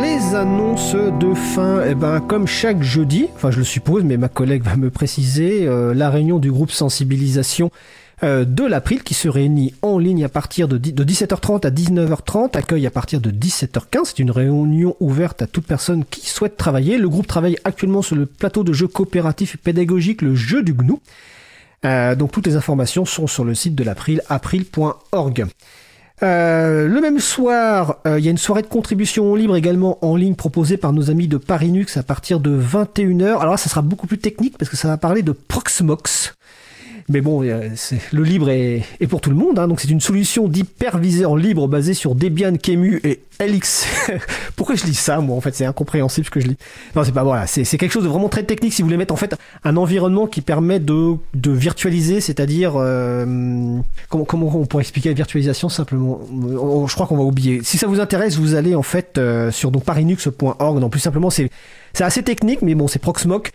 les annonces de fin, eh ben, comme chaque jeudi, enfin je le suppose, mais ma collègue va me préciser, euh, la réunion du groupe sensibilisation euh, de l'April qui se réunit en ligne à partir de, de 17h30 à 19h30, accueille à partir de 17h15. C'est une réunion ouverte à toute personne qui souhaite travailler. Le groupe travaille actuellement sur le plateau de jeux coopératifs et pédagogiques, le jeu du GNU. Euh, donc toutes les informations sont sur le site de l'April, april.org. Euh, le même soir, euh, il y a une soirée de contribution libre également en ligne proposée par nos amis de Parinux à partir de 21h. Alors là, ça sera beaucoup plus technique parce que ça va parler de Proxmox. Mais bon, euh, le libre est, pour tout le monde. Hein. donc c'est une solution d'hyperviseur libre basée sur Debian, Kemu et LX. Pourquoi je lis ça, moi En fait, c'est incompréhensible ce que je lis. Non, c'est pas voilà. C'est quelque chose de vraiment très technique. Si vous voulez mettre en fait un environnement qui permet de, de virtualiser, c'est-à-dire euh, comment, comment on pourrait expliquer la virtualisation simplement? Je crois qu'on va oublier. Si ça vous intéresse, vous allez en fait euh, sur donc parinux.org. Non, plus simplement, c'est c'est assez technique, mais bon, c'est Proxmox.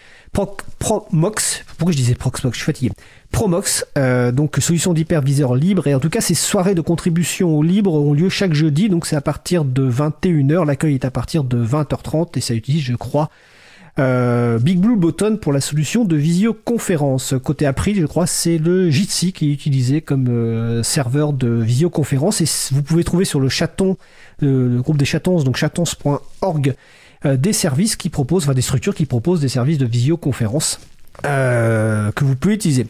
Promox. Pourquoi je disais Proxmox? Je suis fatigué. Promox, euh, donc solution d'hyperviseur libre. Et en tout cas, ces soirées de contribution au libre ont lieu chaque jeudi. Donc c'est à partir de 21h. L'accueil est à partir de 20h30 et ça utilise, je crois, euh, Big Blue Button pour la solution de visioconférence. Côté April, je crois, c'est le Jitsi qui est utilisé comme euh, serveur de visioconférence. Et vous pouvez trouver sur le chaton, le, groupe des chatons, donc chatons.org, euh, des services qui proposent, enfin des structures qui proposent des services de visioconférence euh, que vous pouvez utiliser.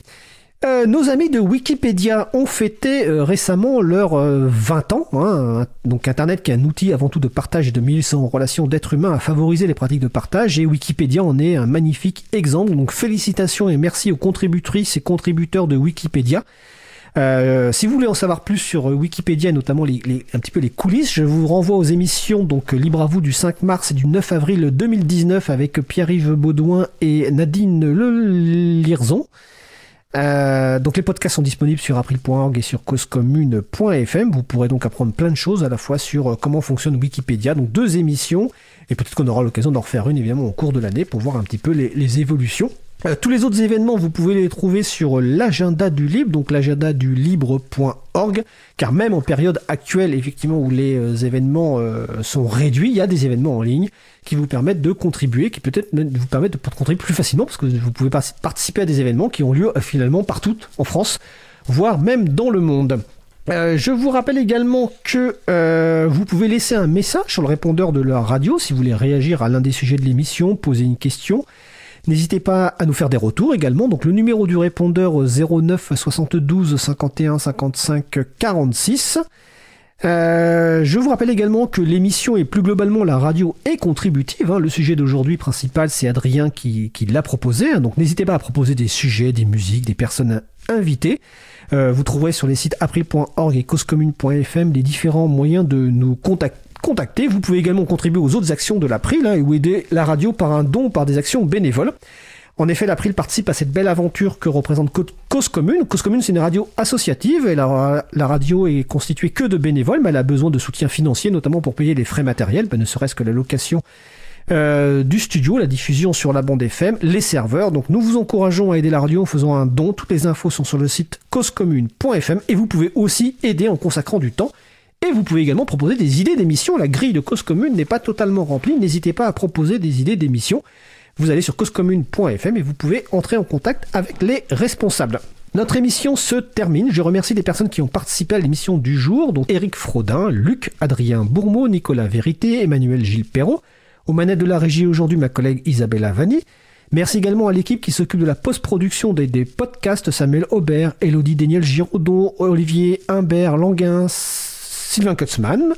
Euh, nos amis de Wikipédia ont fêté récemment leurs 20 ans. Hein, donc Internet qui est un outil avant tout de partage et de mise en relation d'êtres humains à favoriser les pratiques de partage et Wikipédia en est un magnifique exemple. Donc félicitations et merci aux contributrices et contributeurs de Wikipédia. Euh, si vous voulez en savoir plus sur euh, Wikipédia, notamment les, un petit peu les coulisses, je vous renvoie aux émissions donc Libre à vous du 5 mars et du 9 avril 2019 avec Pierre-Yves Baudouin et Nadine Le Lirzon. Euh, donc les podcasts sont disponibles sur april.org et sur causecommune.fm. Vous pourrez donc apprendre plein de choses à la fois sur comment fonctionne Wikipédia. Donc deux émissions et peut-être qu'on aura l'occasion d'en refaire une évidemment au cours de l'année pour voir un petit peu les évolutions. Euh, tous les autres événements, vous pouvez les trouver sur l'agenda du libre, donc l'agenda du libre.org, car même en période actuelle, effectivement, où les euh, événements euh, sont réduits, il y a des événements en ligne qui vous permettent de contribuer, qui peut-être vous permettent de contribuer plus facilement, parce que vous pouvez participer à des événements qui ont lieu finalement partout en France, voire même dans le monde. je vous rappelle également que vous pouvez laisser un message sur le répondeur de la radio si vous voulez réagir à l'un des sujets de l'émission, poser une question. N'hésitez pas à nous faire des retours également. Donc le numéro du répondeur 09 72 51 55 46. je vous rappelle également que l'émission et plus globalement la radio est contributive. Hein. Le sujet d'aujourd'hui principal, c'est Adrien qui, l'a proposé. Hein. Donc n'hésitez pas à proposer des sujets, des musiques, des personnes invitées. Euh, vous trouverez sur les sites april.org et causecommune.fm les différents moyens de nous contacter contacter. Vous pouvez également contribuer aux autres actions de l'April hein, ou aider la radio par un don par des actions bénévoles. En effet, l'April participe à cette belle aventure que représente Cause Commune. Cause Commune, c'est une radio associative et la, radio est constituée que de bénévoles, mais elle a besoin de soutien financier, notamment pour payer les frais matériels, ben, ne serait-ce que la location euh, du studio, la diffusion sur la bande FM, les serveurs. Donc nous vous encourageons à aider la radio en faisant un don. Toutes les infos sont sur le site causecommune.fm et vous pouvez aussi aider en consacrant du temps et vous pouvez également proposer des idées d'émissions. La grille de cause commune n'est pas totalement remplie. N'hésitez pas à proposer des idées d'émissions. Vous allez sur causecommune.fm et vous pouvez entrer en contact avec les responsables. Notre émission se termine. Je remercie les personnes qui ont participé à l'émission du jour, dont Eric Frodin, Luc, Adrien Bourmeau, Nicolas Vérité, Emmanuel Gilles Perrault. Aux manettes de la régie aujourd'hui, ma collègue Isabella Vanni. Merci également à l'équipe qui s'occupe de la post-production des, des, podcasts, Samuel Aubert, Elodie Daniel Giraudon, Olivier Humbert Languin, Sylvain Kutzmann,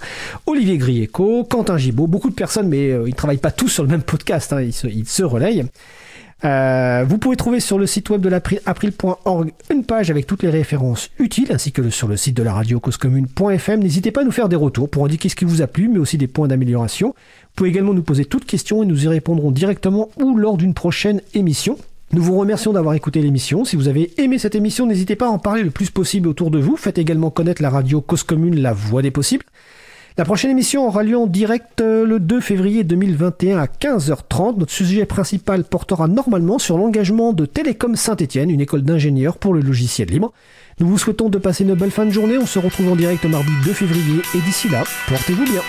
Olivier Grieco, Quentin Gibaud, beaucoup de personnes, mais euh, ils ne travaillent pas tous sur le même podcast, hein, ils, se, relayent. Euh, vous pouvez trouver sur le site web de l'April.org une page avec toutes les références utiles, ainsi que sur le site de la radio causecommune.fm. N'hésitez pas à nous faire des retours pour indiquer ce qui vous a plu, mais aussi des points d'amélioration. Vous pouvez également nous poser toutes questions et nous y répondrons directement ou lors d'une prochaine émission. Nous vous remercions d'avoir écouté l'émission. Si vous avez aimé cette émission, n'hésitez pas à en parler le plus possible autour de vous. Faites également connaître la radio Cause Commune, la voix des possibles. La prochaine émission aura lieu en direct euh, le 2 février 2021 à 15h30. Notre sujet principal portera normalement sur l'engagement de Télécom Saint-Etienne, une école d'ingénieurs pour le logiciel libre. Nous vous souhaitons de passer une belle fin de journée. On se retrouve en direct mardi 2 février et d'ici là, portez-vous bien.